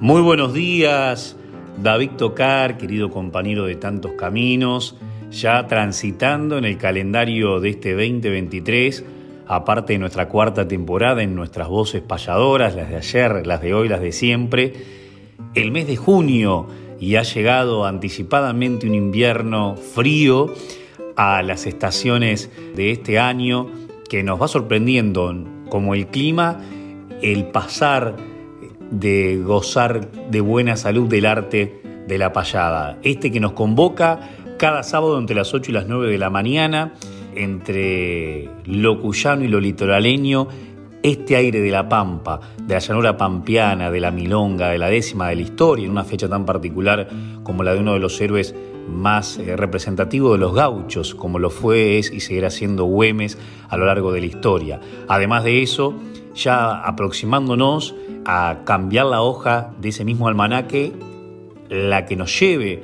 Muy buenos días, David Tocar, querido compañero de tantos caminos, ya transitando en el calendario de este 2023, aparte de nuestra cuarta temporada en nuestras voces payadoras, las de ayer, las de hoy, las de siempre, el mes de junio y ha llegado anticipadamente un invierno frío a las estaciones de este año que nos va sorprendiendo como el clima, el pasar de gozar de buena salud del arte de la payada. Este que nos convoca cada sábado entre las 8 y las 9 de la mañana, entre lo cuyano y lo litoraleño, este aire de la pampa, de la llanura pampeana, de la milonga, de la décima de la historia, en una fecha tan particular como la de uno de los héroes más eh, representativos de los gauchos, como lo fue, es y seguirá siendo Güemes a lo largo de la historia. Además de eso, ya aproximándonos a cambiar la hoja de ese mismo almanaque, la que nos lleve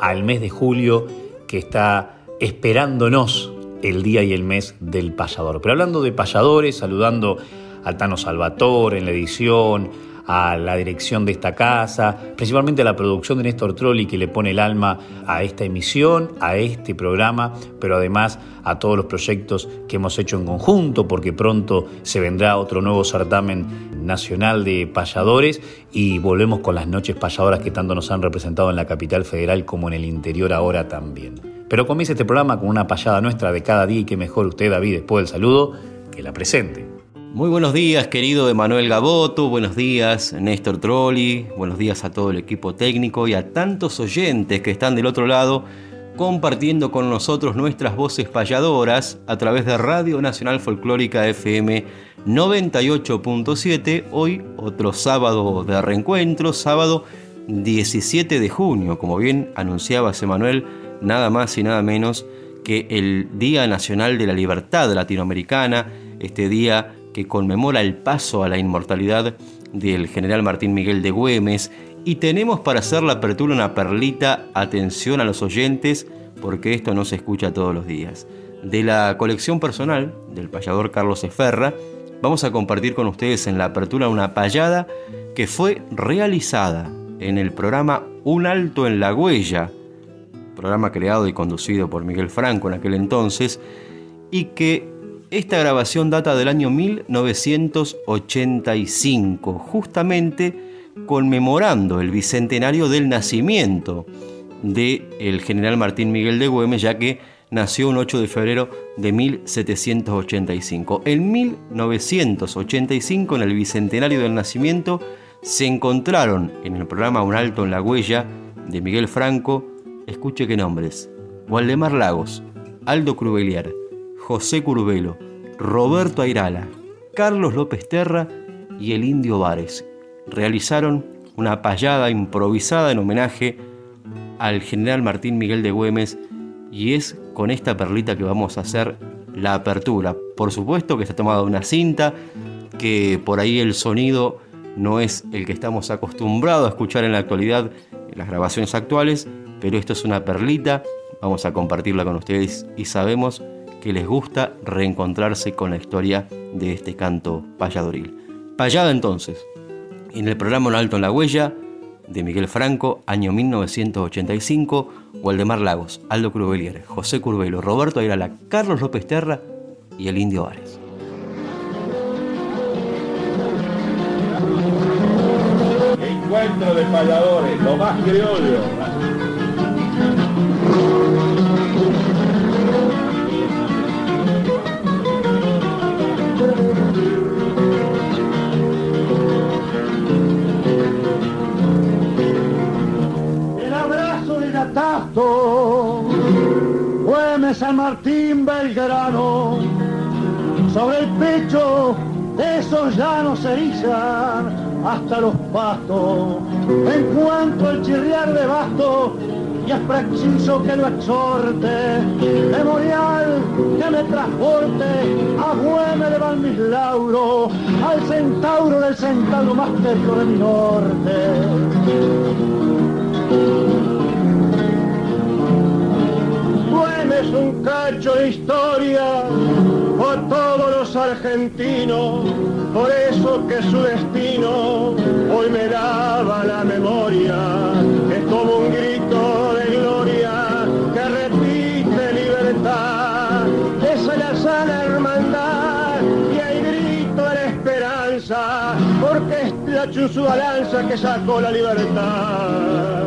al mes de julio que está esperándonos el día y el mes del payador. Pero hablando de payadores, saludando al Tano Salvatore en la edición, a la dirección de esta casa, principalmente a la producción de Néstor Trolli que le pone el alma a esta emisión, a este programa, pero además a todos los proyectos que hemos hecho en conjunto, porque pronto se vendrá otro nuevo certamen nacional de payadores y volvemos con las noches payadoras que tanto nos han representado en la capital federal como en el interior ahora también. Pero comienza este programa con una payada nuestra de cada día y que mejor usted, David, después del saludo, que la presente. Muy buenos días, querido Emanuel Gaboto, buenos días, Néstor Trolli, buenos días a todo el equipo técnico y a tantos oyentes que están del otro lado compartiendo con nosotros nuestras voces payadoras a través de Radio Nacional Folclórica FM 98.7. Hoy otro sábado de reencuentro, sábado 17 de junio, como bien anunciaba Emanuel, nada más y nada menos que el Día Nacional de la Libertad Latinoamericana, este día que conmemora el paso a la inmortalidad del general Martín Miguel de Güemes. Y tenemos para hacer la apertura una perlita, atención a los oyentes, porque esto no se escucha todos los días. De la colección personal del payador Carlos Eferra, vamos a compartir con ustedes en la apertura una payada que fue realizada en el programa Un Alto en la Huella, programa creado y conducido por Miguel Franco en aquel entonces, y que esta grabación data del año 1985, justamente conmemorando el bicentenario del nacimiento del el general Martín Miguel de Güemes, ya que nació un 8 de febrero de 1785. En 1985, en el bicentenario del nacimiento, se encontraron en el programa Un Alto en la Huella de Miguel Franco, escuche qué nombres, Waldemar Lagos, Aldo Crubelier, José Curbelo, Roberto Airala, Carlos López Terra y el Indio Vares. Realizaron una payada improvisada en homenaje al general Martín Miguel de Güemes y es con esta perlita que vamos a hacer la apertura. Por supuesto que está tomada una cinta, que por ahí el sonido no es el que estamos acostumbrados a escuchar en la actualidad en las grabaciones actuales, pero esto es una perlita, vamos a compartirla con ustedes y sabemos que les gusta reencontrarse con la historia de este canto payadoril. Payada entonces, en el programa Un Alto en la Huella, de Miguel Franco, año 1985, Waldemar Lagos, Aldo Crubelier, José Curbelo, Roberto Ayrala, Carlos López Terra y el Indio Ares. Encuentro de payadores, lo más criollo. Gatasto, Güemes San Martín Belgrano, sobre el pecho de esos llanos erizan hasta los pastos. En cuanto el chirriar de basto, y es preciso que lo exhorte, memorial que me transporte a Güemes de Valmislauro, al centauro del centauro más de mi norte. Güemes un cacho de historia por todos los argentinos, por eso que su destino hoy me daba la memoria, es como un grito de gloria que repite libertad, esa es la sana hermandad y el grito de la esperanza, porque es la chuzuda lanza que sacó la libertad.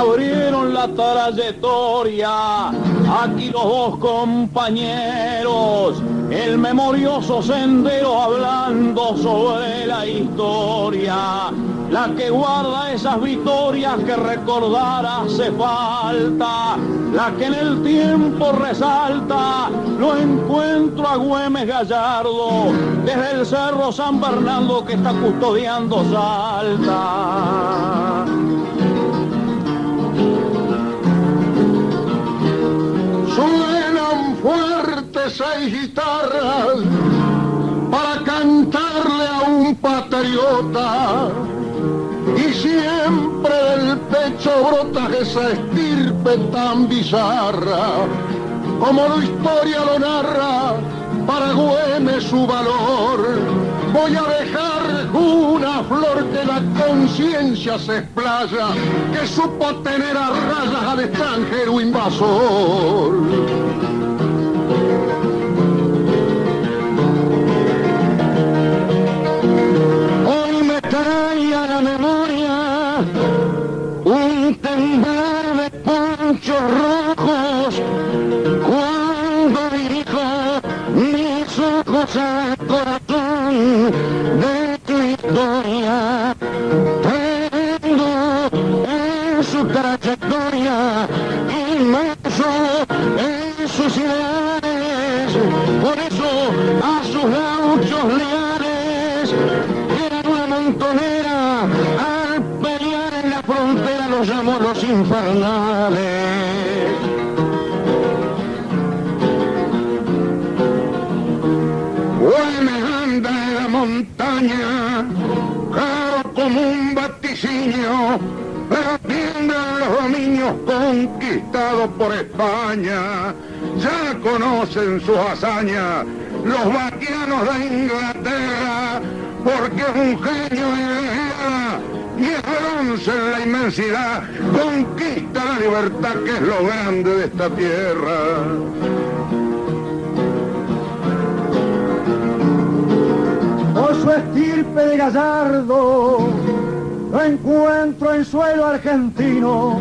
Abrieron la trayectoria. Aquí los dos compañeros, el memorioso sendero hablando sobre la historia. La que guarda esas victorias que recordar hace falta, la que en el tiempo resalta, lo encuentro a Güemes Gallardo, desde el Cerro San Bernardo que está custodiando Salta. Fuertes seis guitarras para cantarle a un patriota. Y siempre del pecho brota esa estirpe tan bizarra, como la historia lo narra, para Güemes su valor. Voy a dejar una flor que la conciencia se explaya, que supo tener a rayas al extranjero invasor. corazón. Ya conocen su hazaña los vaquianos de Inglaterra, porque es un genio en la guerra y es bronce en la inmensidad, conquista la libertad que es lo grande de esta tierra. por su estirpe de gallardo, lo encuentro en suelo argentino,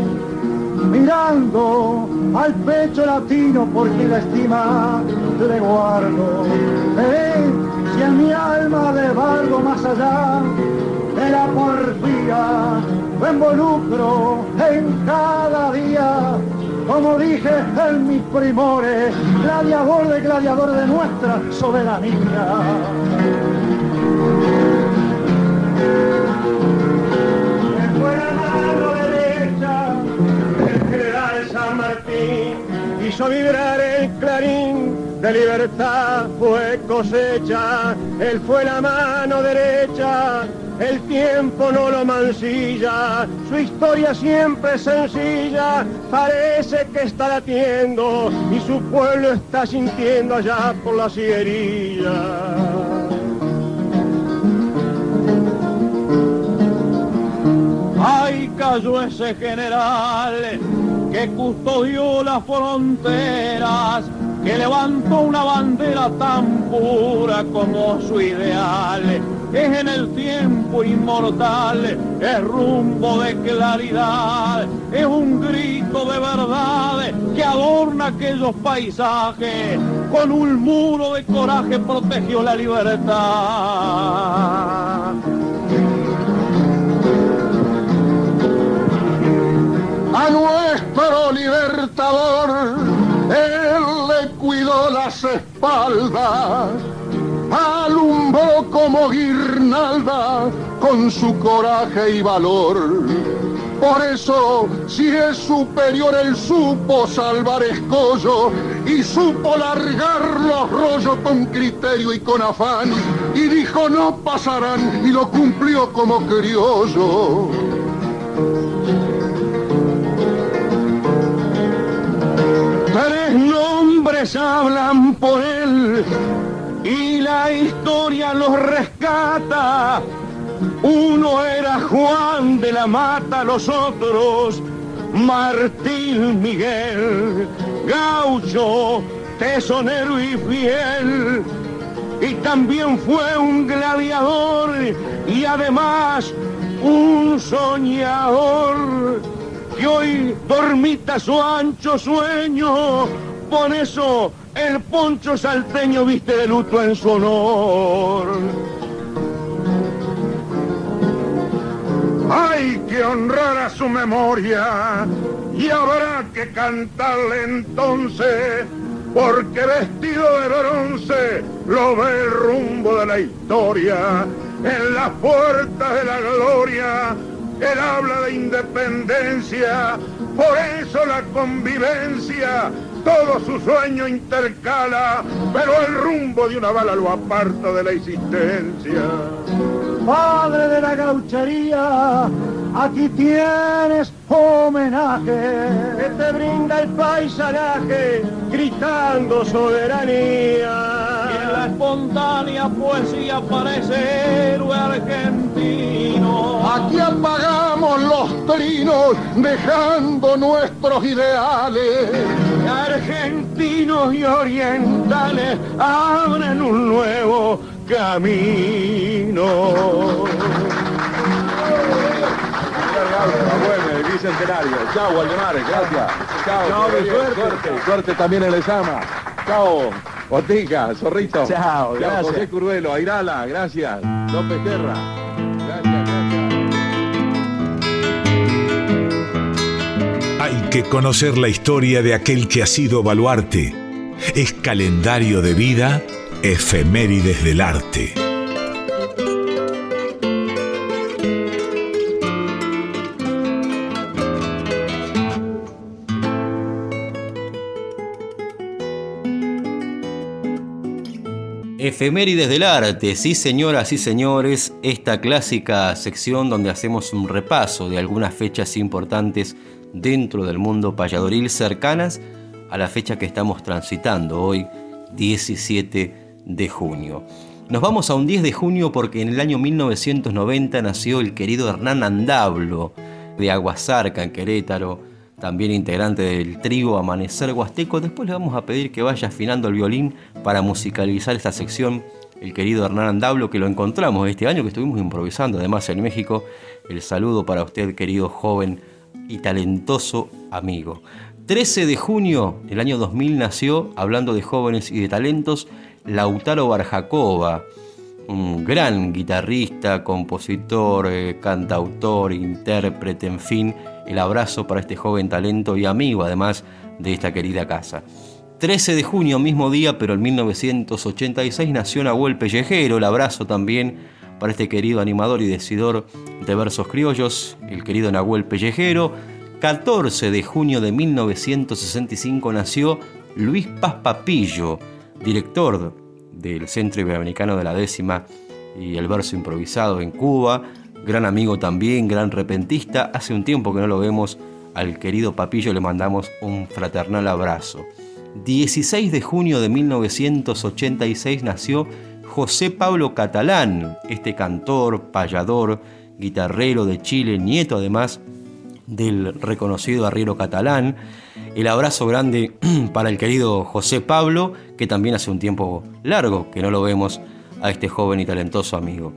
mirando al pecho latino porque la estima le guardo. Si en mi alma le valgo más allá de la porfía, lo involucro en cada día. Como dije en mis primores, gladiador de gladiador de nuestra soberanía. Hizo vibrar el clarín de libertad, fue cosecha, él fue la mano derecha, el tiempo no lo mancilla, su historia siempre es sencilla, parece que está latiendo y su pueblo está sintiendo allá por la sierrilla. Ay, cayó ese general que custodió las fronteras que levantó una bandera tan pura como su ideal. Es en el tiempo inmortal, es rumbo de claridad, es un grito de verdad que adorna aquellos paisajes, con un muro de coraje protegió la libertad. A nuestro libertador, él le cuidó las espaldas, alumbró como guirnalda con su coraje y valor. Por eso, si es superior, él supo salvar escollo y supo largar los rollos con criterio y con afán. Y dijo no pasarán y lo cumplió como criollo. Tres nombres hablan por él y la historia los rescata. Uno era Juan de la Mata, los otros Martín Miguel, gaucho, tesonero y fiel. Y también fue un gladiador y además un soñador que hoy dormita su ancho sueño. Por eso el poncho salteño viste de luto en su honor. Hay que honrar a su memoria y habrá que cantarle entonces, porque vestido de bronce lo ve el rumbo de la historia, en las puertas de la gloria, él habla de independencia, por eso la convivencia, todo su sueño intercala, pero el rumbo de una bala lo aparta de la existencia. Padre de la gauchería, aquí tienes homenaje que te brinda el paisanaje gritando soberanía. Y en la espontánea poesía aparece héroe argentino. Dejando nuestros ideales. Argentinos y orientales abren un nuevo camino. Bicentenario. Chao, Waldemar, gracias. Chao, Chao, suerte. suerte. Suerte también en el examen. Chao, Botica, Zorrito. Chao, gracias. José Curvelo, Airala, gracias. López Terra. Que conocer la historia de aquel que ha sido baluarte. Es calendario de vida, efemérides del arte. Efemérides del arte, sí señoras y señores, esta clásica sección donde hacemos un repaso de algunas fechas importantes dentro del mundo payadoril cercanas a la fecha que estamos transitando hoy, 17 de junio. Nos vamos a un 10 de junio porque en el año 1990 nació el querido Hernán Andablo de Aguasarca, en Querétaro, también integrante del trío Amanecer Huasteco. Después le vamos a pedir que vaya afinando el violín para musicalizar esta sección. El querido Hernán Andablo, que lo encontramos este año, que estuvimos improvisando además en México. El saludo para usted, querido joven y talentoso amigo. 13 de junio del año 2000 nació, hablando de jóvenes y de talentos, Lautaro Barjacova, un gran guitarrista, compositor, eh, cantautor, intérprete, en fin, el abrazo para este joven talento y amigo además de esta querida casa. 13 de junio, mismo día, pero en 1986 nació Nahuel Pellejero, el abrazo también para este querido animador y decidor de versos criollos, el querido Nahuel Pellejero. 14 de junio de 1965 nació Luis Paz Papillo, director del Centro Iberoamericano de la Décima y el verso improvisado en Cuba, gran amigo también, gran repentista. Hace un tiempo que no lo vemos al querido Papillo, le mandamos un fraternal abrazo. 16 de junio de 1986 nació José Pablo Catalán, este cantor, payador, guitarrero de Chile, nieto además del reconocido arriero catalán. El abrazo grande para el querido José Pablo, que también hace un tiempo largo que no lo vemos a este joven y talentoso amigo.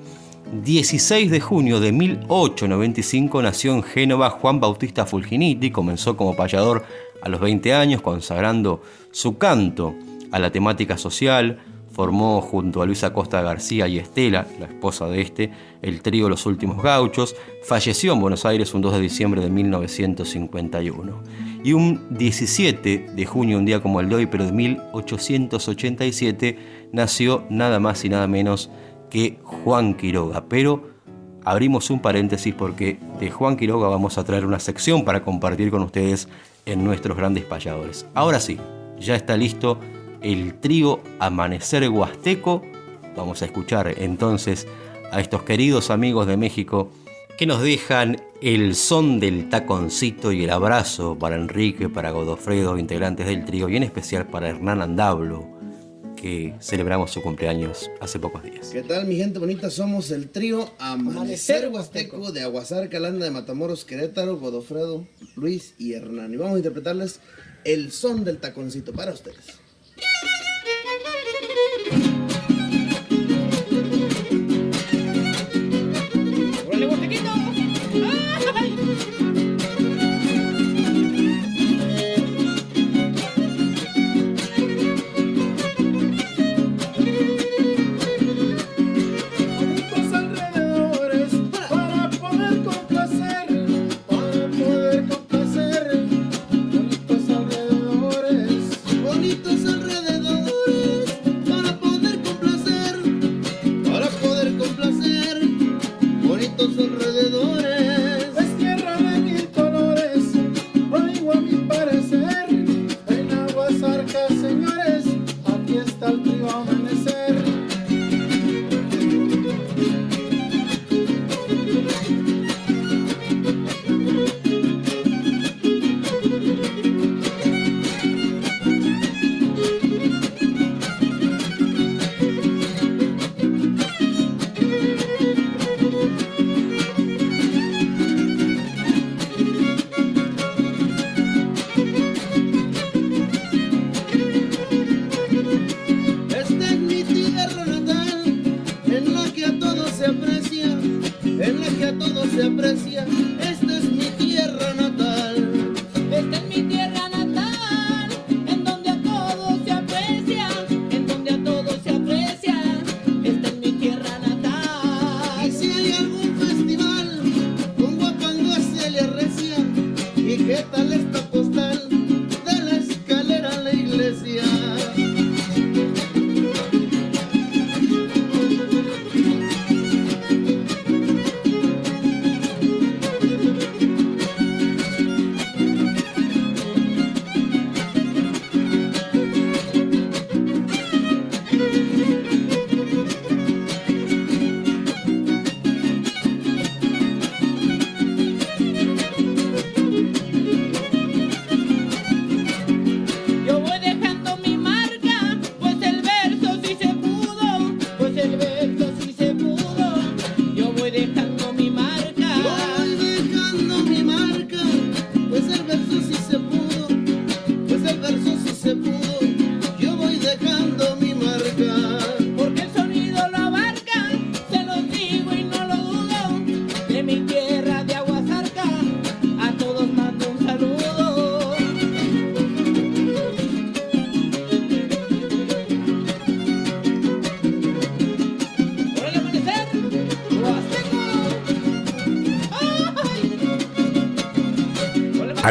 16 de junio de 1895 nació en Génova Juan Bautista Fulginiti, comenzó como payador a los 20 años, consagrando su canto a la temática social, formó junto a Luisa Costa García y Estela, la esposa de este, el trío Los Últimos Gauchos, falleció en Buenos Aires un 2 de diciembre de 1951. Y un 17 de junio, un día como el de hoy, pero de 1887, nació nada más y nada menos que Juan Quiroga. Pero abrimos un paréntesis porque de Juan Quiroga vamos a traer una sección para compartir con ustedes en nuestros grandes payadores. Ahora sí, ya está listo el trío Amanecer Huasteco. Vamos a escuchar entonces a estos queridos amigos de México que nos dejan el son del taconcito y el abrazo para Enrique, para Godofredo, integrantes del trío, y en especial para Hernán Andablo, que celebramos su cumpleaños hace pocos días. ¿Qué tal mi gente bonita? Somos el trío Amanecer Huasteco de Aguasar, Calanda de Matamoros, Querétaro, Godofredo, Luis y Hernán. Y vamos a interpretarles el son del taconcito para ustedes. Yeah!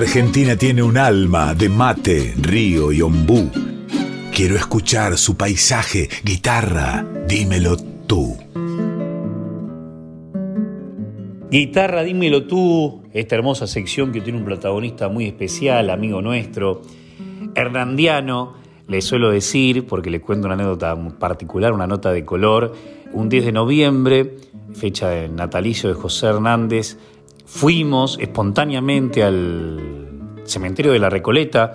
Argentina tiene un alma de mate, río y ombú. Quiero escuchar su paisaje, guitarra, dímelo tú. Guitarra, dímelo tú, esta hermosa sección que tiene un protagonista muy especial, amigo nuestro, Hernandiano, le suelo decir, porque le cuento una anécdota particular, una nota de color, un 10 de noviembre, fecha de natalicio de José Hernández, fuimos espontáneamente al cementerio de la Recoleta,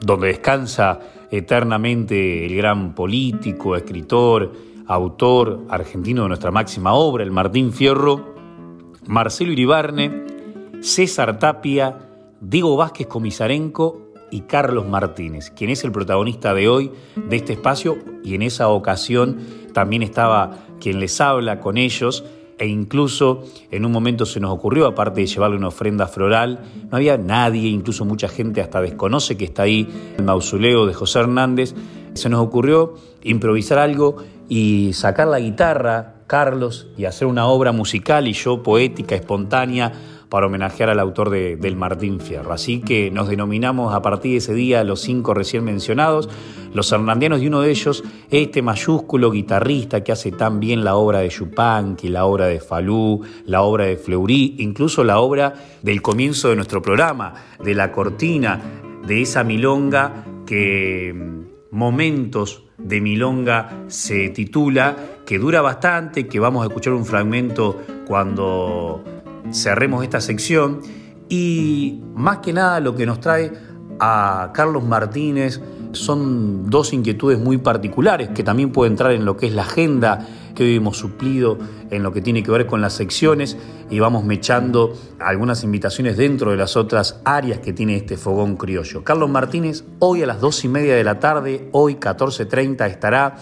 donde descansa eternamente el gran político, escritor, autor argentino de nuestra máxima obra, el Martín Fierro, Marcelo Iribarne, César Tapia, Diego Vázquez Comisarenco y Carlos Martínez, quien es el protagonista de hoy de este espacio. Y en esa ocasión también estaba quien les habla con ellos e incluso en un momento se nos ocurrió, aparte de llevarle una ofrenda floral, no había nadie, incluso mucha gente hasta desconoce que está ahí el mausoleo de José Hernández, se nos ocurrió improvisar algo y sacar la guitarra, Carlos, y hacer una obra musical y yo poética, espontánea, para homenajear al autor de, del Martín Fierro. Así que nos denominamos a partir de ese día los cinco recién mencionados, los hernandianos, y uno de ellos, este mayúsculo guitarrista que hace tan bien la obra de Yupanqui, la obra de Falú, la obra de Fleury, incluso la obra del comienzo de nuestro programa, de la cortina, de esa milonga que mm, momentos de Milonga se titula, que dura bastante, que vamos a escuchar un fragmento cuando cerremos esta sección y más que nada lo que nos trae a Carlos Martínez son dos inquietudes muy particulares que también pueden entrar en lo que es la agenda que hoy hemos suplido en lo que tiene que ver con las secciones y vamos mechando algunas invitaciones dentro de las otras áreas que tiene este fogón criollo. Carlos Martínez hoy a las dos y media de la tarde, hoy 14.30 estará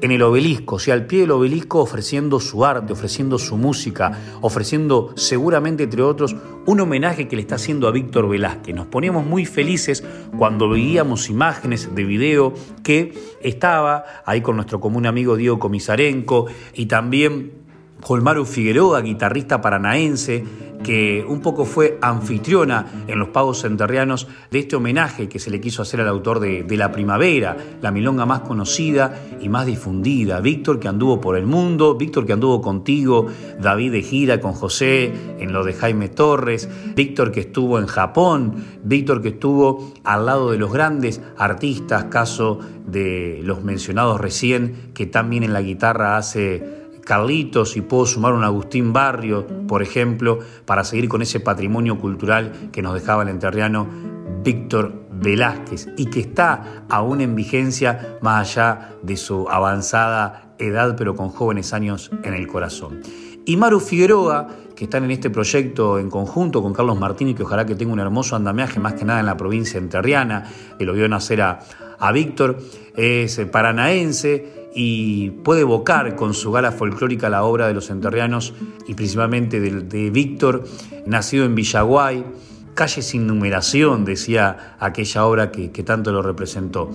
en el obelisco, o sea, al pie del obelisco ofreciendo su arte, ofreciendo su música, ofreciendo seguramente, entre otros, un homenaje que le está haciendo a Víctor Velázquez. Nos poníamos muy felices cuando veíamos imágenes de video que estaba ahí con nuestro común amigo Diego Comisarenco y también Colmaru Figueroa, guitarrista paranaense, que un poco fue anfitriona en los pagos enterrianos de este homenaje que se le quiso hacer al autor de, La Primavera, la milonga más conocida y más difundida. Víctor que anduvo por el mundo, Víctor que anduvo contigo, David de gira con José en lo de Jaime Torres, Víctor que estuvo en Japón, Víctor que estuvo al lado de los grandes artistas, caso de los mencionados recién, que también en la guitarra hace Carlitos y puedo sumar un Agustín Barrio, por ejemplo, para seguir con ese patrimonio cultural que nos dejaba el enterriano Víctor Velázquez y que está aún en vigencia más allá de su avanzada edad, pero con jóvenes años en el corazón. Y Maru Figueroa, que están en este proyecto en conjunto con Carlos Martínez, que ojalá que tenga un hermoso andamiaje, más que nada en la provincia enterriana, que lo vio nacer a, a Víctor, es paranaense y puede evocar con su gala folclórica la obra de los enterrianos y principalmente de, Víctor, nacido en Villaguay, calle sin numeración, decía aquella obra que, que tanto lo representó.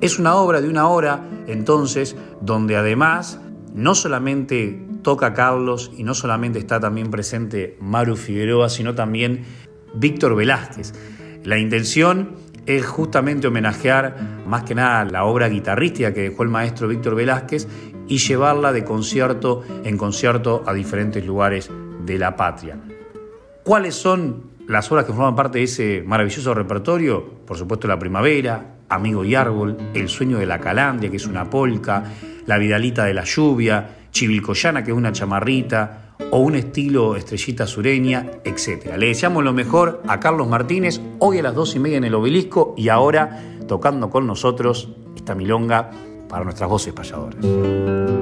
Es una obra de una hora, entonces, donde además no solamente toca Carlos y no solamente está también presente Maru Figueroa, sino también Víctor Velázquez. La intención es justamente homenajear más que nada la obra guitarrística que dejó el maestro Víctor Velázquez y llevarla de concierto en concierto a diferentes lugares de la patria. ¿Cuáles son las obras que forman parte de ese maravilloso repertorio? Por supuesto La Primavera, Amigo y Árbol, El Sueño de la Calandia, que es una polca, La Vidalita de la Lluvia, Chivilcoyana, que es una chamarrita, o un estilo estrellita sureña, etc. Le deseamos lo mejor a Carlos Martínez hoy a las dos y media en el obelisco y ahora tocando con nosotros esta milonga para nuestras voces payadoras.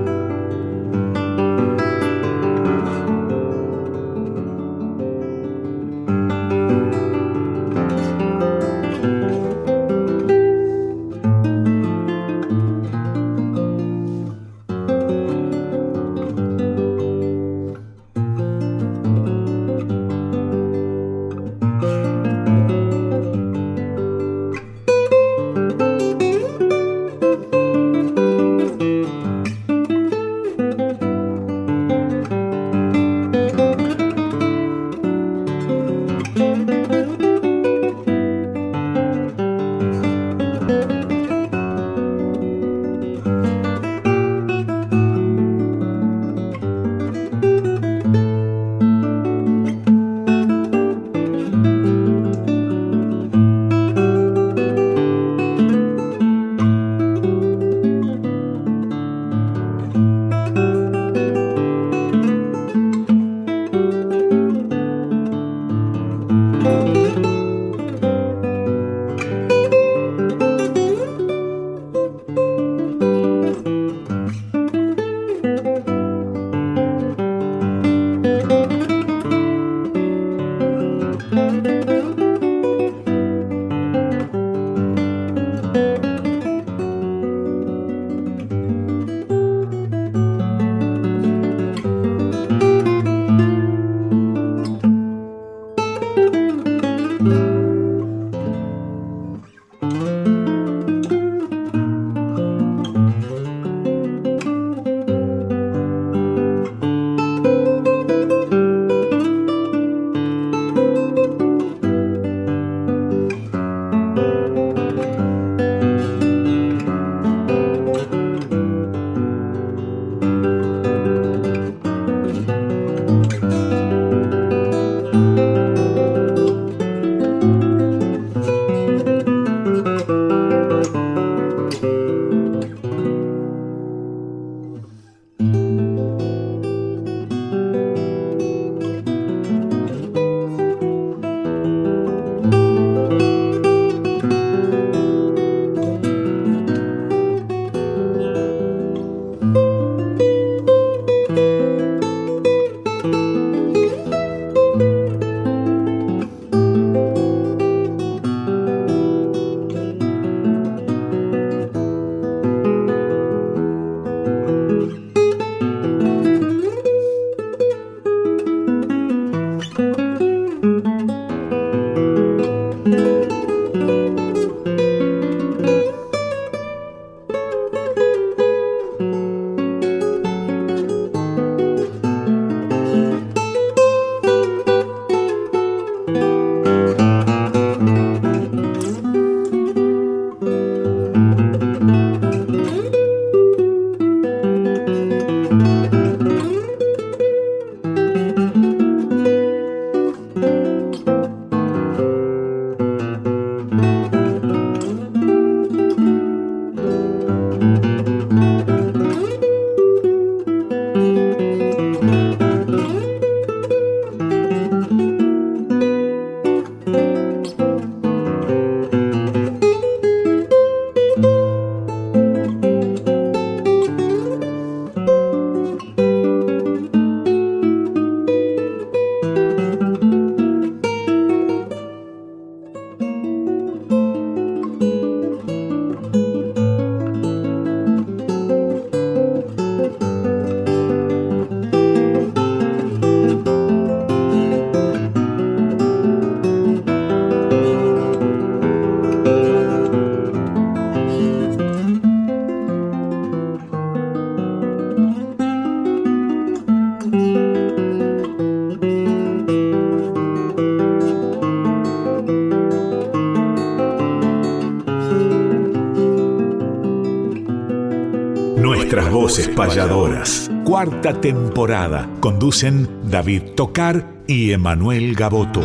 Cuarta temporada. Conducen David Tocar y Emanuel Gaboto.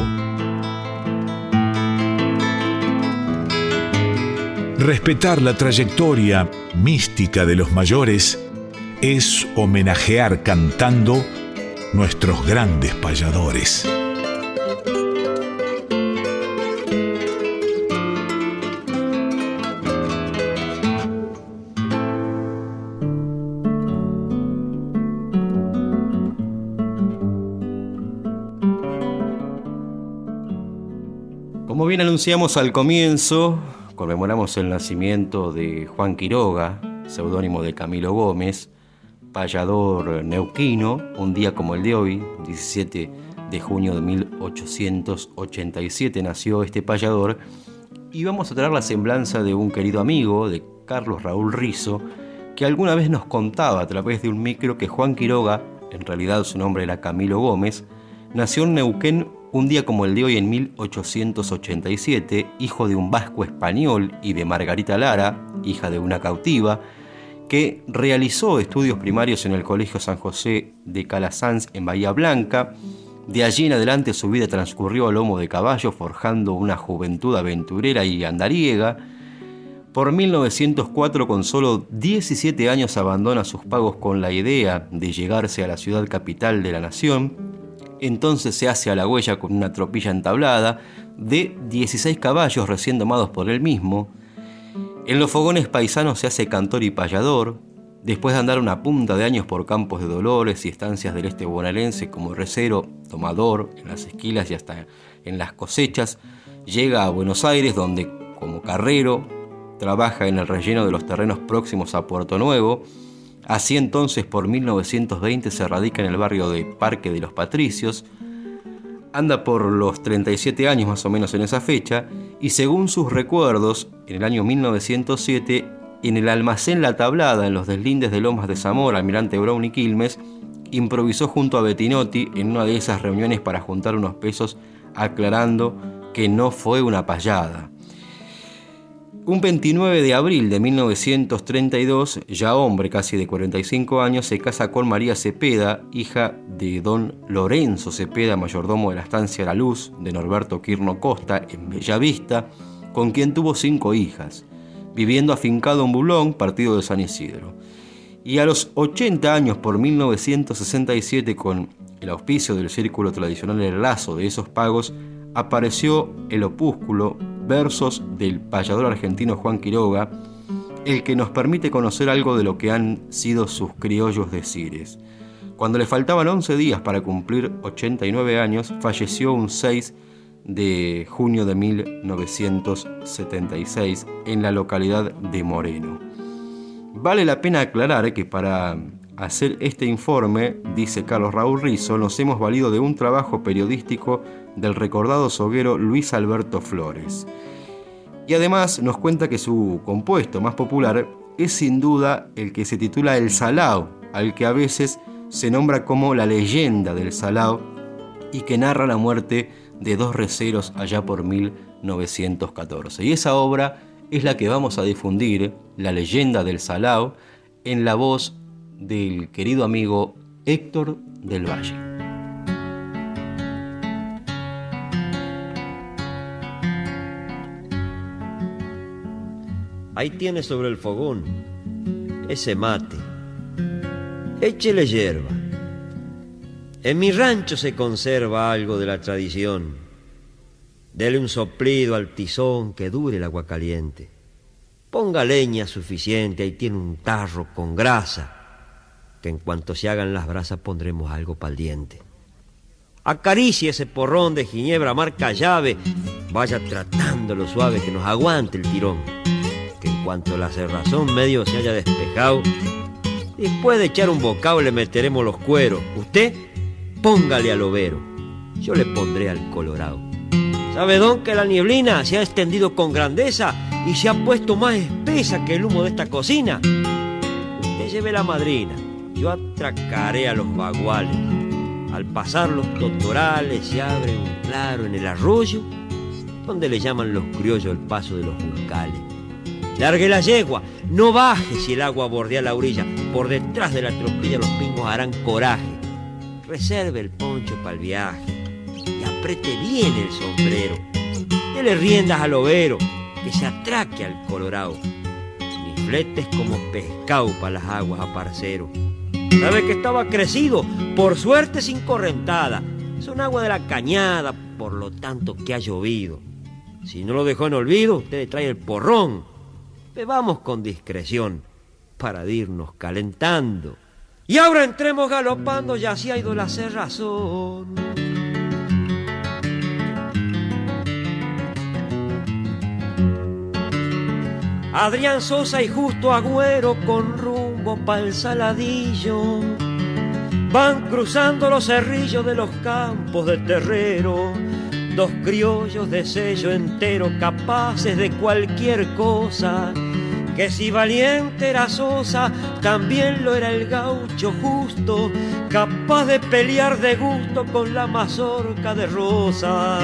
Respetar la trayectoria mística de los mayores es homenajear cantando nuestros grandes payadores. Bien anunciamos al comienzo, conmemoramos el nacimiento de Juan Quiroga, seudónimo de Camilo Gómez, payador neuquino, un día como el de hoy, 17 de junio de 1887 nació este payador, y vamos a traer la semblanza de un querido amigo, de Carlos Raúl Rizo, que alguna vez nos contaba a través de un micro que Juan Quiroga, en realidad su nombre era Camilo Gómez, nació en Neuquén un día como el de hoy en 1887, hijo de un vasco español y de Margarita Lara, hija de una cautiva, que realizó estudios primarios en el Colegio San José de Calasanz en Bahía Blanca. De allí en adelante su vida transcurrió a lomo de caballo, forjando una juventud aventurera y andariega. Por 1904, con solo 17 años, abandona sus pagos con la idea de llegarse a la ciudad capital de la nación. Entonces se hace a la huella con una tropilla entablada de 16 caballos recién domados por él mismo. En los fogones paisanos se hace cantor y payador. Después de andar una punta de años por campos de Dolores y estancias del este bonaerense como recero, tomador, en las esquilas y hasta en las cosechas, llega a Buenos Aires donde, como carrero, trabaja en el relleno de los terrenos próximos a Puerto Nuevo. Así entonces, por 1920, se radica en el barrio de Parque de los Patricios, anda por los 37 años más o menos en esa fecha y según sus recuerdos, en el año 1907, en el almacén La Tablada, en los deslindes de Lomas de Zamora, Almirante Brown y Quilmes, improvisó junto a Bettinotti en una de esas reuniones para juntar unos pesos aclarando que no fue una payada. Un 29 de abril de 1932, ya hombre casi de 45 años, se casa con María Cepeda, hija de don Lorenzo Cepeda, mayordomo de la estancia La Luz, de Norberto Quirno Costa, en Bellavista, con quien tuvo cinco hijas, viviendo afincado en Bulón, partido de San Isidro. Y a los 80 años, por 1967, con el auspicio del círculo tradicional El Lazo de esos pagos, apareció el opúsculo versos del payador argentino Juan Quiroga, el que nos permite conocer algo de lo que han sido sus criollos decires. Cuando le faltaban 11 días para cumplir 89 años, falleció un 6 de junio de 1976 en la localidad de Moreno. Vale la pena aclarar que para hacer este informe, dice Carlos Raúl Rizzo, nos hemos valido de un trabajo periodístico del recordado soguero Luis Alberto Flores. Y además nos cuenta que su compuesto más popular es sin duda el que se titula El Salao, al que a veces se nombra como la leyenda del Salao y que narra la muerte de dos receros allá por 1914. Y esa obra es la que vamos a difundir, la leyenda del Salao, en la voz del querido amigo Héctor del Valle. Ahí tiene sobre el fogón ese mate. Échele hierba. En mi rancho se conserva algo de la tradición. Dele un soplido al tizón que dure el agua caliente. Ponga leña suficiente, ahí tiene un tarro con grasa, que en cuanto se hagan las brasas pondremos algo para el diente. Acaricie ese porrón de ginebra marca llave, vaya tratándolo suave que nos aguante el tirón cuanto la cerrazón medio se haya despejado, después de echar un bocado le meteremos los cueros. Usted póngale al overo, yo le pondré al colorado. ¿Sabe don que la nieblina se ha extendido con grandeza y se ha puesto más espesa que el humo de esta cocina? Usted lleve la madrina, yo atracaré a los baguales. Al pasar los totorales se abre un claro en el arroyo, donde le llaman los criollos el paso de los juncales Largue la yegua, no baje si el agua bordea la orilla. Por detrás de la tropilla los pingos harán coraje. Reserve el poncho para el viaje y apriete bien el sombrero. Dele riendas al overo, que se atraque al colorado. Ni fletes como pescado para las aguas a parcero. Sabe que estaba crecido, por suerte sin correntada. Son agua de la cañada, por lo tanto que ha llovido. Si no lo dejó en olvido, usted trae el porrón bebamos con discreción para irnos calentando. Y ahora entremos galopando, ya si ha ido la cerrazón. Adrián Sosa y Justo Agüero con rumbo pa'l saladillo van cruzando los cerrillos de los campos de terrero dos criollos de sello entero capaces de cualquier cosa. Que si valiente era Sosa, también lo era el gaucho justo, capaz de pelear de gusto con la mazorca de rosa.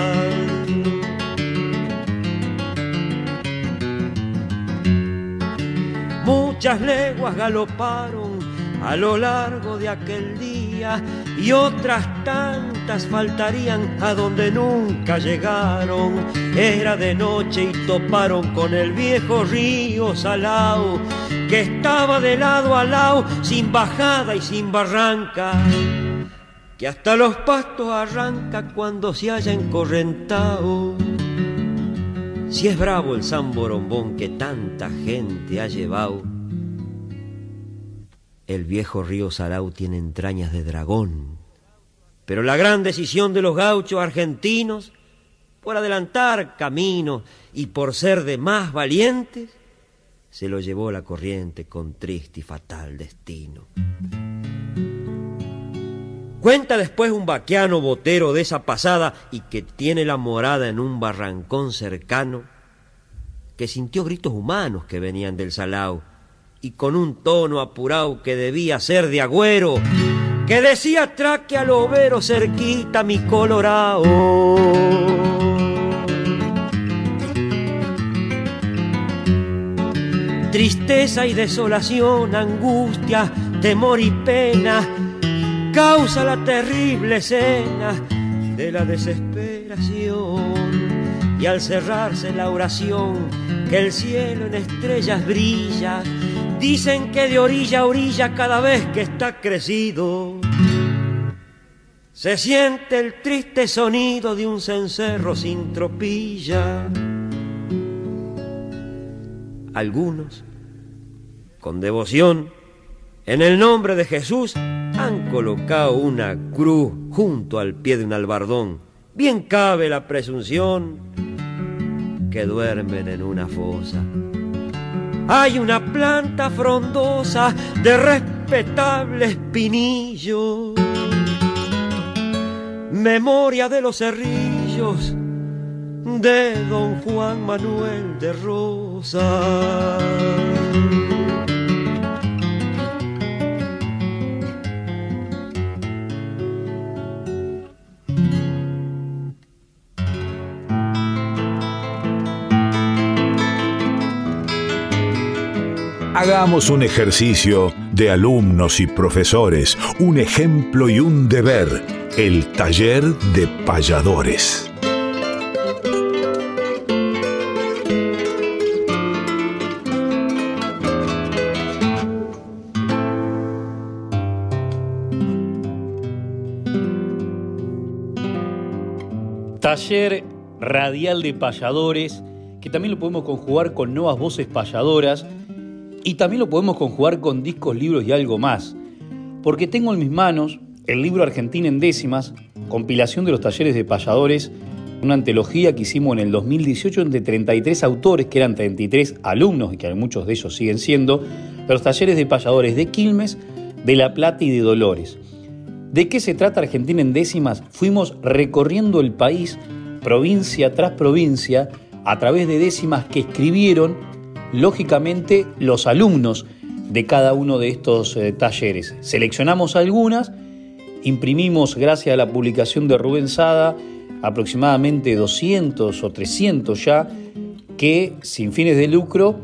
Muchas leguas galoparon a lo largo de aquel día y otras tantas faltarían a donde nunca llegaron. Era de noche y toparon con el viejo río Salao, que estaba de lado a lado, sin bajada y sin barranca, que hasta los pastos arranca cuando se haya encorrentado. Si es bravo el San Borombón que tanta gente ha llevado, el viejo río Salau tiene entrañas de dragón. Pero la gran decisión de los gauchos argentinos, por adelantar caminos y por ser de más valientes, se lo llevó la corriente con triste y fatal destino. Cuenta después un vaquiano botero de esa pasada y que tiene la morada en un barrancón cercano, que sintió gritos humanos que venían del Salao y con un tono apurado que debía ser de agüero, que decía traque al overo cerquita mi colorao. Tristeza y desolación, angustia, temor y pena, causa la terrible escena de la desesperación. Y al cerrarse la oración, que el cielo en estrellas brilla, Dicen que de orilla a orilla cada vez que está crecido se siente el triste sonido de un cencerro sin tropilla. Algunos, con devoción, en el nombre de Jesús, han colocado una cruz junto al pie de un albardón. Bien cabe la presunción que duermen en una fosa hay una planta frondosa de respetable espinillo. Memoria de los cerrillos de don Juan Manuel de Rosa. Hagamos un ejercicio de alumnos y profesores, un ejemplo y un deber, el taller de payadores. Taller radial de payadores, que también lo podemos conjugar con nuevas voces payadoras y también lo podemos conjugar con discos, libros y algo más. Porque tengo en mis manos el libro Argentina en décimas, compilación de los talleres de payadores, una antología que hicimos en el 2018 entre 33 autores, que eran 33 alumnos y que muchos de ellos siguen siendo, de los talleres de payadores de Quilmes, de La Plata y de Dolores. ¿De qué se trata Argentina en décimas? Fuimos recorriendo el país, provincia tras provincia, a través de décimas que escribieron lógicamente los alumnos de cada uno de estos eh, talleres. Seleccionamos algunas, imprimimos gracias a la publicación de Rubén Sada aproximadamente 200 o 300 ya que sin fines de lucro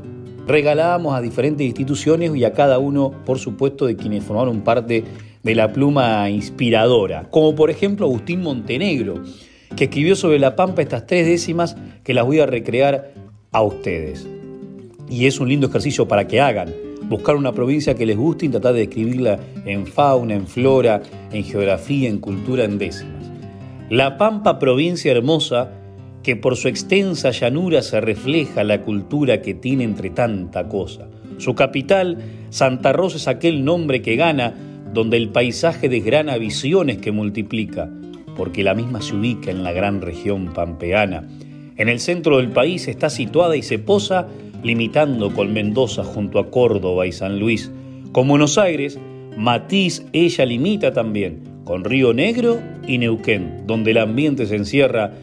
regalábamos a diferentes instituciones y a cada uno, por supuesto, de quienes formaron parte de la pluma inspiradora, como por ejemplo Agustín Montenegro, que escribió sobre la Pampa estas tres décimas que las voy a recrear a ustedes. Y es un lindo ejercicio para que hagan, buscar una provincia que les guste y tratar de describirla en fauna, en flora, en geografía, en cultura, en décimas. La Pampa, provincia hermosa, que por su extensa llanura se refleja la cultura que tiene entre tanta cosa. Su capital, Santa Rosa, es aquel nombre que gana, donde el paisaje desgrana visiones que multiplica, porque la misma se ubica en la gran región pampeana. En el centro del país está situada y se posa limitando con Mendoza junto a Córdoba y San Luis. Con Buenos Aires, Matiz ella limita también con Río Negro y Neuquén, donde el ambiente se encierra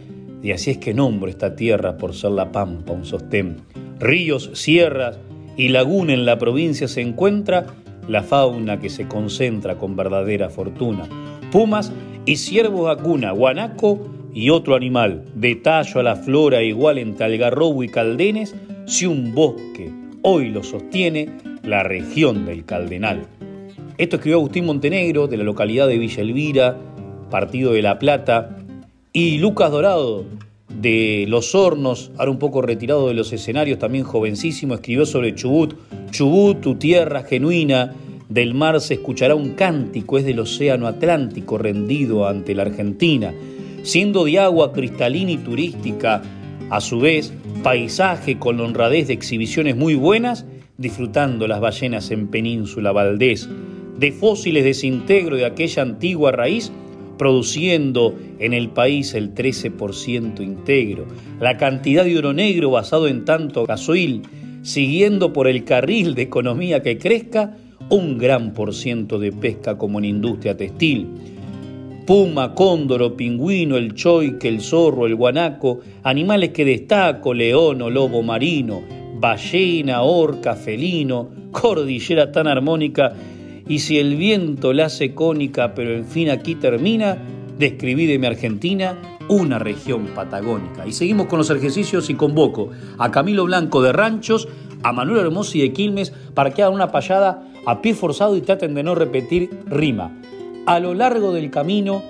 y así es que nombro esta tierra por ser la pampa, un sostén. Ríos, sierras y laguna en la provincia se encuentra la fauna que se concentra con verdadera fortuna. Pumas y ciervos acuna, guanaco y otro animal. De tallo a la flora igual entre algarrobo y caldenes, si un bosque hoy lo sostiene la región del Caldenal. Esto escribió Agustín Montenegro de la localidad de Villa Elvira, partido de La Plata, y Lucas Dorado, de Los Hornos, ahora un poco retirado de los escenarios, también jovencísimo, escribió sobre Chubut. Chubut, tu tierra genuina, del mar se escuchará un cántico, es del océano Atlántico rendido ante la Argentina. Siendo de agua cristalina y turística, a su vez, paisaje con honradez de exhibiciones muy buenas, disfrutando las ballenas en Península Valdés, de fósiles desintegro de aquella antigua raíz, produciendo en el país el 13% íntegro, la cantidad de oro negro basado en tanto gasoil, siguiendo por el carril de economía que crezca, un gran por ciento de pesca como en industria textil. Puma, cóndoro, pingüino, el choique, el zorro, el guanaco, animales que destaco, león o lobo marino, ballena, orca, felino, cordillera tan armónica y si el viento la hace cónica, pero en fin aquí termina, describí de mi Argentina una región patagónica. Y seguimos con los ejercicios y convoco a Camilo Blanco de Ranchos, a Manuel Hermosi de Quilmes, para que hagan una payada a pie forzado y traten de no repetir rima. A lo largo del camino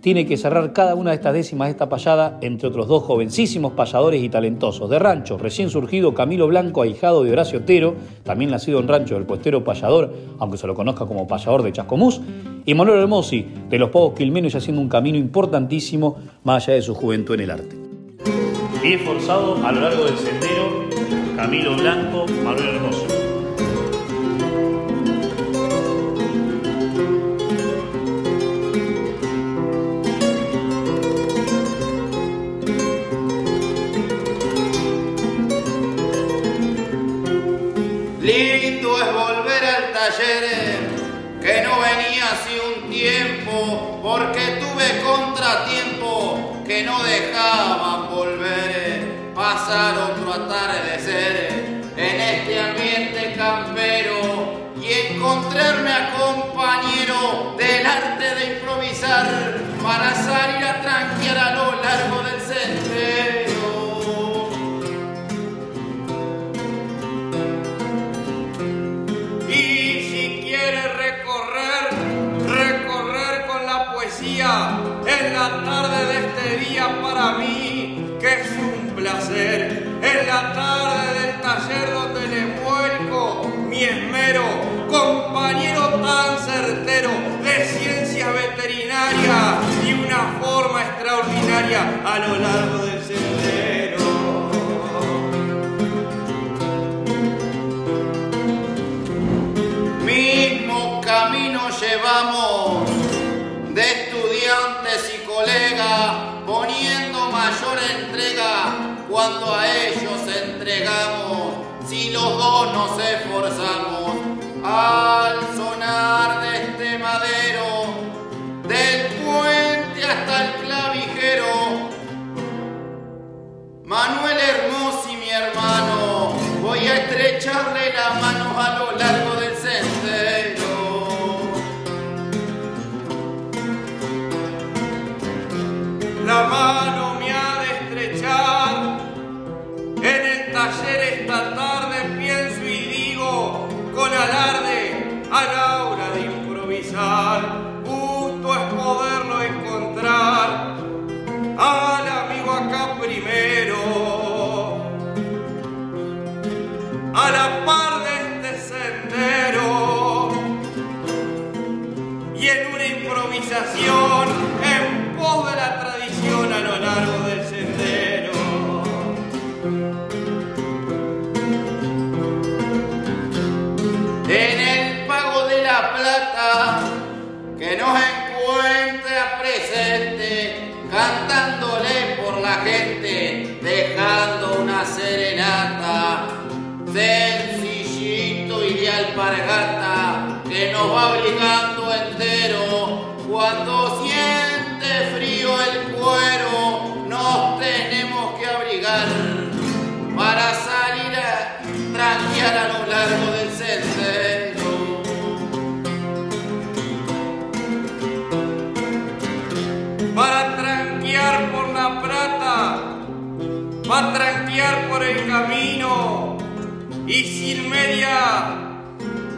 tiene que cerrar cada una de estas décimas de esta payada entre otros dos jovencísimos payadores y talentosos. De rancho, recién surgido Camilo Blanco, ahijado de Horacio Otero, también nacido en rancho del puestero payador, aunque se lo conozca como payador de Chascomús, y Manuel Hermosi, de los Pavos Quilmenos, y haciendo un camino importantísimo más allá de su juventud en el arte. Bien forzado a lo largo del sendero, Camilo Blanco, Manuel Hermosi. Volver, pasar otro atardecer en este ambiente campero y encontrarme a compañero del arte de improvisar para salir a tranquear a lo largo del sendero. Para mí, que es un placer, en la tarde del taller donde le vuelco mi esmero, compañero tan certero de ciencias veterinarias y una forma extraordinaria a lo largo del sendero. Mismo camino llevamos de estudiantes y colegas, mayor entrega cuando a ellos entregamos, si los dos nos esforzamos al sonar de este madero, del puente hasta el clavijero. Manuel Hermoso mi hermano, voy a estrecharle la mano a lo largo del en pos de la tradición a lo largo del sendero. En el pago de la plata que nos encuentra presente, cantándole por la gente, dejando una serenata, sencillito y de alpargata que nos va obligando entero cuando siente frío el cuero, nos tenemos que abrigar para salir a tranquear a lo largo del sendero. Para tranquear por la plata, para tranquear por el camino y sin media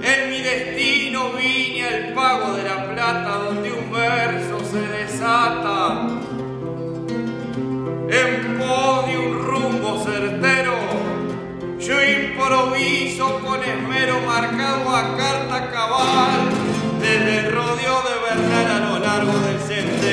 en mi destino vine al pago de la plata donde un verso se desata en pos de un rumbo certero. Yo improviso con esmero marcado a carta cabal desde el rodeo de Bernal a lo largo del sendero.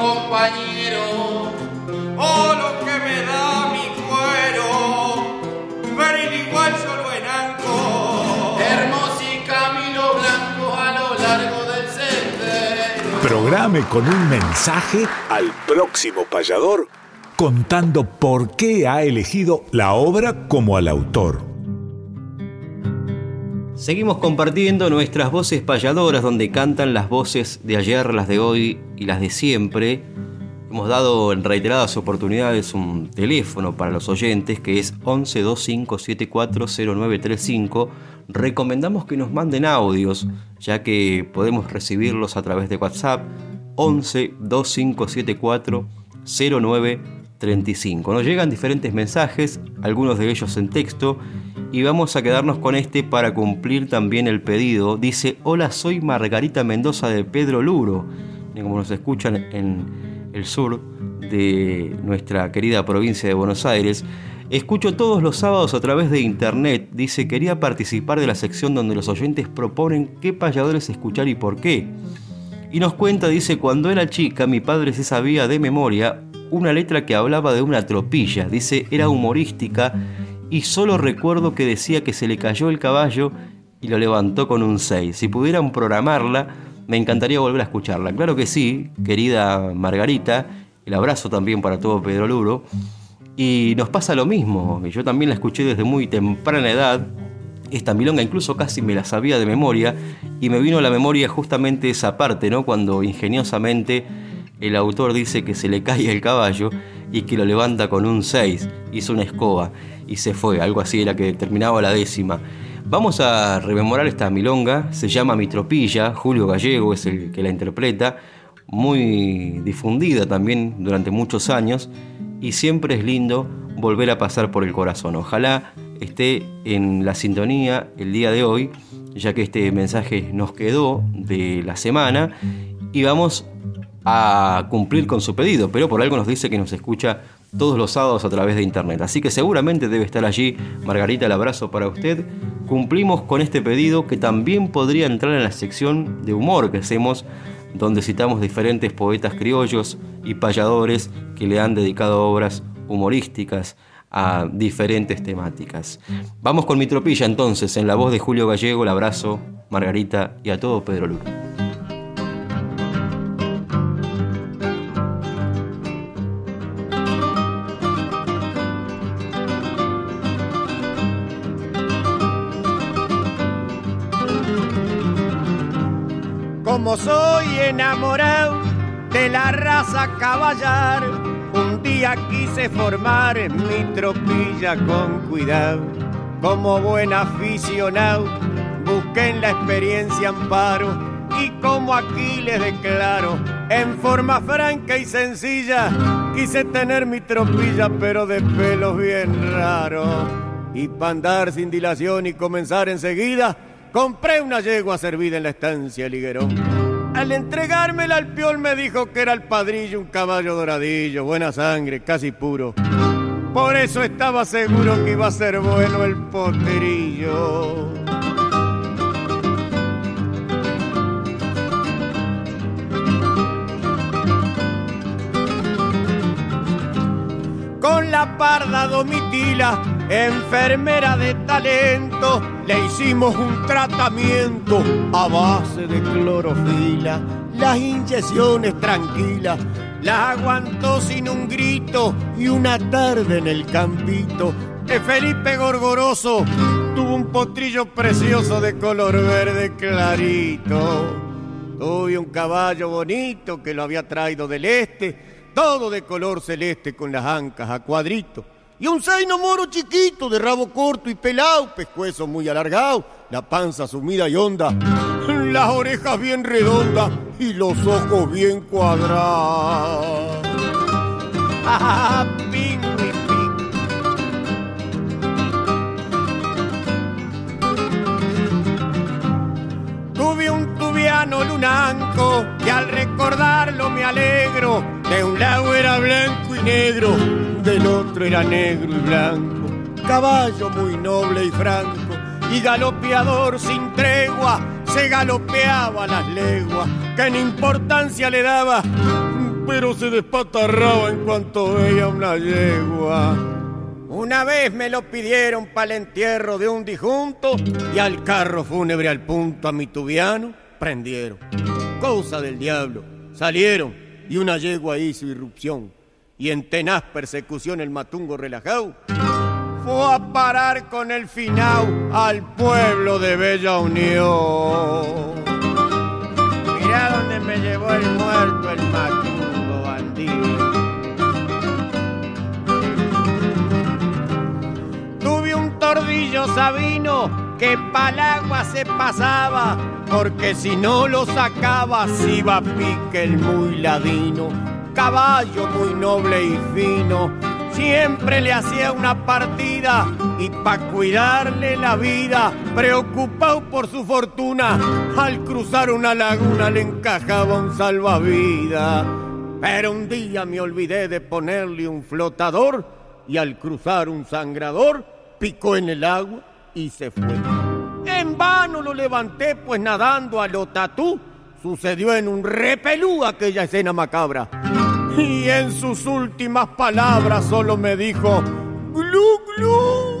Compañero. Oh, lo que me da mi cuero, ver igual solo en anco. Hermoso y Camilo Blanco a lo largo del sendero. Programe con un mensaje al próximo payador contando por qué ha elegido la obra como al autor. Seguimos compartiendo nuestras voces payadoras donde cantan las voces de ayer, las de hoy y las de siempre. Hemos dado en reiteradas oportunidades un teléfono para los oyentes que es 11 25740935. Recomendamos que nos manden audios ya que podemos recibirlos a través de WhatsApp 11 2574 0935. Nos llegan diferentes mensajes, algunos de ellos en texto, y vamos a quedarnos con este para cumplir también el pedido. Dice, hola, soy Margarita Mendoza de Pedro Luro. Y como nos escuchan en el sur de nuestra querida provincia de Buenos Aires, escucho todos los sábados a través de internet. Dice, quería participar de la sección donde los oyentes proponen qué payadores escuchar y por qué. Y nos cuenta, dice, cuando era chica mi padre se sabía de memoria una letra que hablaba de una tropilla. Dice, era humorística y solo recuerdo que decía que se le cayó el caballo y lo levantó con un 6. Si pudieran programarla, me encantaría volver a escucharla. Claro que sí, querida Margarita, el abrazo también para todo Pedro Luro. Y nos pasa lo mismo, yo también la escuché desde muy temprana edad. Esta milonga incluso casi me la sabía de memoria y me vino a la memoria justamente esa parte, ¿no? Cuando ingeniosamente el autor dice que se le cae el caballo y que lo levanta con un 6, hizo una escoba y se fue, algo así era que terminaba la décima. Vamos a rememorar esta milonga, se llama Mi Tropilla, Julio Gallego es el que la interpreta, muy difundida también durante muchos años y siempre es lindo volver a pasar por el corazón. Ojalá esté en la sintonía el día de hoy, ya que este mensaje nos quedó de la semana y vamos a cumplir con su pedido, pero por algo nos dice que nos escucha todos los sábados a través de internet. Así que seguramente debe estar allí. Margarita, el abrazo para usted. Cumplimos con este pedido que también podría entrar en la sección de humor que hacemos, donde citamos diferentes poetas criollos y payadores que le han dedicado obras humorísticas a diferentes temáticas. Vamos con mi tropilla entonces, en la voz de Julio Gallego, el abrazo, Margarita y a todo Pedro Luro. Como soy enamorado de la raza caballar, un día quise formar mi tropilla con cuidado. Como buen aficionado, busqué en la experiencia amparo y como aquí les declaro, en forma franca y sencilla, quise tener mi tropilla pero de pelos bien raros. Y para andar sin dilación y comenzar enseguida, compré una yegua servida en la estancia Liguerón. Al entregármela al piol me dijo que era el padrillo, un caballo doradillo, buena sangre, casi puro. Por eso estaba seguro que iba a ser bueno el potrillo. Con la parda domitila, enfermera de talento, le hicimos un tratamiento a base de clorofila. Las inyecciones tranquilas las aguantó sin un grito y una tarde en el campito de Felipe Gorgoroso tuvo un potrillo precioso de color verde clarito. Tuve un caballo bonito que lo había traído del este, todo de color celeste con las ancas a cuadrito. Y un zaino moro chiquito de rabo corto y pelado, pescuezo muy alargado, la panza sumida y honda, las orejas bien redondas y los ojos bien cuadrados. Tuve un tubiano lunanco que al recordarlo me alegro. De un lado era blanco negro, del otro era negro y blanco. Caballo muy noble y franco y galopeador sin tregua se galopeaba las leguas, que en importancia le daba, pero se despatarraba en cuanto veía una yegua. Una vez me lo pidieron para el entierro de un disjunto y al carro fúnebre al punto a mi tubiano prendieron. Cosa del diablo, salieron y una yegua hizo irrupción y en tenaz persecución el matungo relajado fue a parar con el final al pueblo de Bella Unión. Mira dónde me llevó el muerto el matungo bandido. Tuve un tordillo sabino que pa'l agua se pasaba, porque si no lo sacaba se iba pique el muy ladino. Caballo muy noble y fino, siempre le hacía una partida y pa' cuidarle la vida, preocupado por su fortuna, al cruzar una laguna le encajaba un salvavidas. Pero un día me olvidé de ponerle un flotador y al cruzar un sangrador picó en el agua y se fue. En vano lo levanté, pues nadando a lo tatú sucedió en un repelú aquella escena macabra y en sus últimas palabras solo me dijo, glu, glu.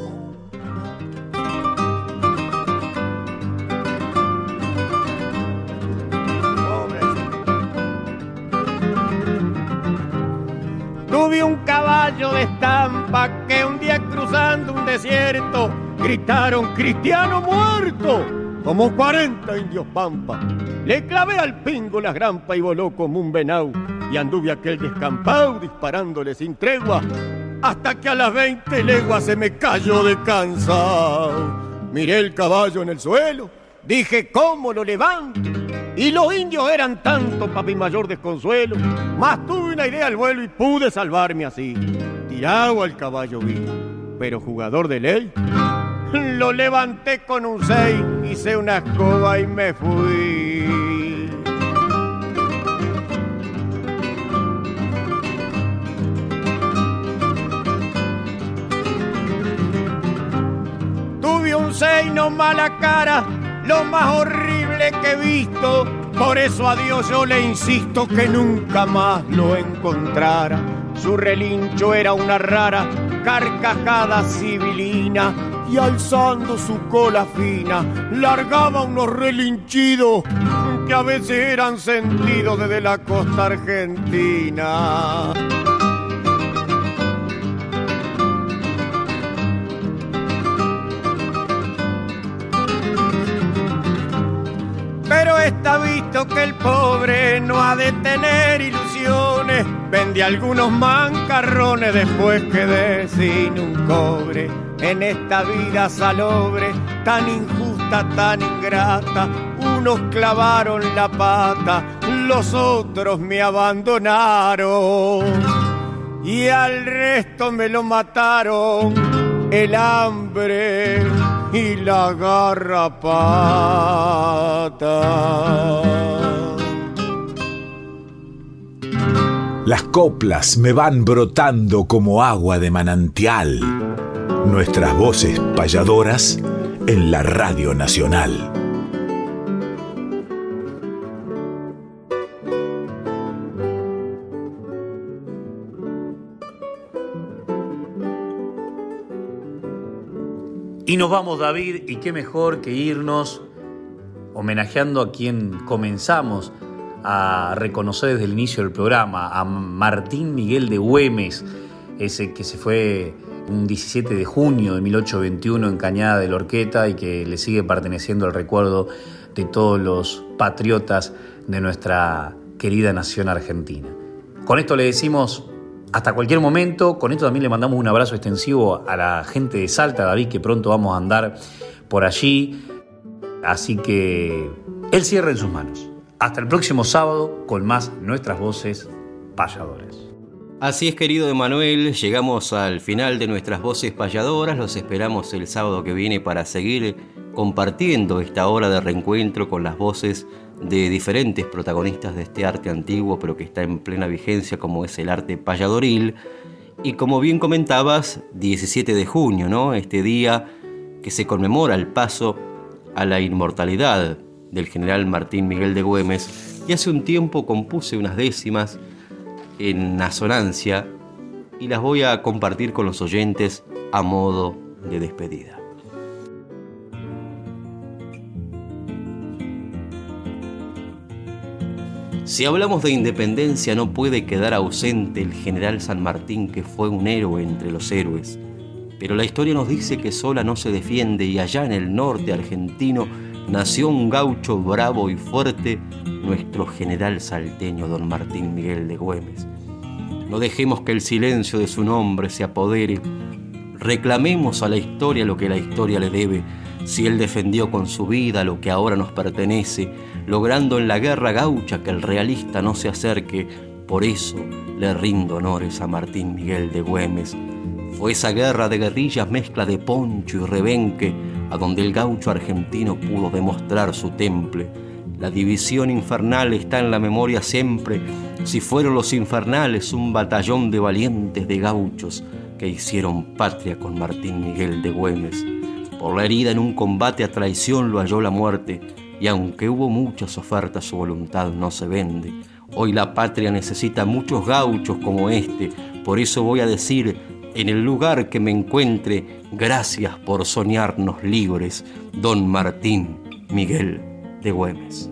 Tuve un caballo de estampa que un día cruzando un desierto gritaron cristiano muerto como 40 indios pampa. Le clavé al pingo la grampa y voló como un venau y anduve aquel descampado disparándole sin tregua hasta que a las 20 leguas se me cayó de cansado. Miré el caballo en el suelo, dije cómo lo levanto y los indios eran tanto para mi mayor desconsuelo, más tuve una idea al vuelo y pude salvarme así. Tirado al caballo vivo, pero jugador de ley, lo levanté con un seis, hice una escoba y me fui. Un seino mala cara, lo más horrible que he visto. Por eso a Dios yo le insisto que nunca más lo encontrara. Su relincho era una rara carcajada civilina y alzando su cola fina largaba unos relinchidos que a veces eran sentidos desde la costa argentina. Pero está visto que el pobre no ha de tener ilusiones. Vende algunos mancarrones después quedé sin un cobre. En esta vida salobre, tan injusta, tan ingrata, unos clavaron la pata, los otros me abandonaron. Y al resto me lo mataron el hambre y la garrapata. Las coplas me van brotando como agua de manantial. Nuestras voces payadoras en la Radio Nacional. Y nos vamos, David, y qué mejor que irnos homenajeando a quien comenzamos a reconocer desde el inicio del programa, a Martín Miguel de Güemes, ese que se fue un 17 de junio de 1821 en Cañada de la Orqueta y que le sigue perteneciendo el recuerdo de todos los patriotas de nuestra querida nación argentina. Con esto le decimos hasta cualquier momento. Con esto también le mandamos un abrazo extensivo a la gente de Salta, David, que pronto vamos a andar por allí. Así que el cierre en sus manos. Hasta el próximo sábado con más nuestras voces payadoras. Así es, querido Emanuel, llegamos al final de nuestras voces payadoras. Los esperamos el sábado que viene para seguir compartiendo esta hora de reencuentro con las voces de diferentes protagonistas de este arte antiguo, pero que está en plena vigencia, como es el arte payadoril. Y como bien comentabas, 17 de junio, ¿no? Este día que se conmemora el paso a la inmortalidad del general Martín Miguel de Güemes. Y hace un tiempo compuse unas décimas en asonancia y las voy a compartir con los oyentes a modo de despedida. Si hablamos de independencia no puede quedar ausente el general San Martín que fue un héroe entre los héroes. Pero la historia nos dice que sola no se defiende y allá en el norte argentino nació un gaucho bravo y fuerte, nuestro general salteño don Martín Miguel de Güemes. No dejemos que el silencio de su nombre se apodere. Reclamemos a la historia lo que la historia le debe. Si él defendió con su vida lo que ahora nos pertenece, logrando en la guerra gaucha que el realista no se acerque, por eso le rindo honores a Martín Miguel de Güemes. Fue esa guerra de guerrillas mezcla de poncho y rebenque, a donde el gaucho argentino pudo demostrar su temple. La división infernal está en la memoria siempre, si fueron los infernales un batallón de valientes de gauchos que hicieron patria con Martín Miguel de Güemes. Por la herida en un combate a traición lo halló la muerte, y aunque hubo muchas ofertas, su voluntad no se vende. Hoy la patria necesita muchos gauchos como este, por eso voy a decir, en el lugar que me encuentre, gracias por soñarnos libres, don Martín Miguel de Güemes.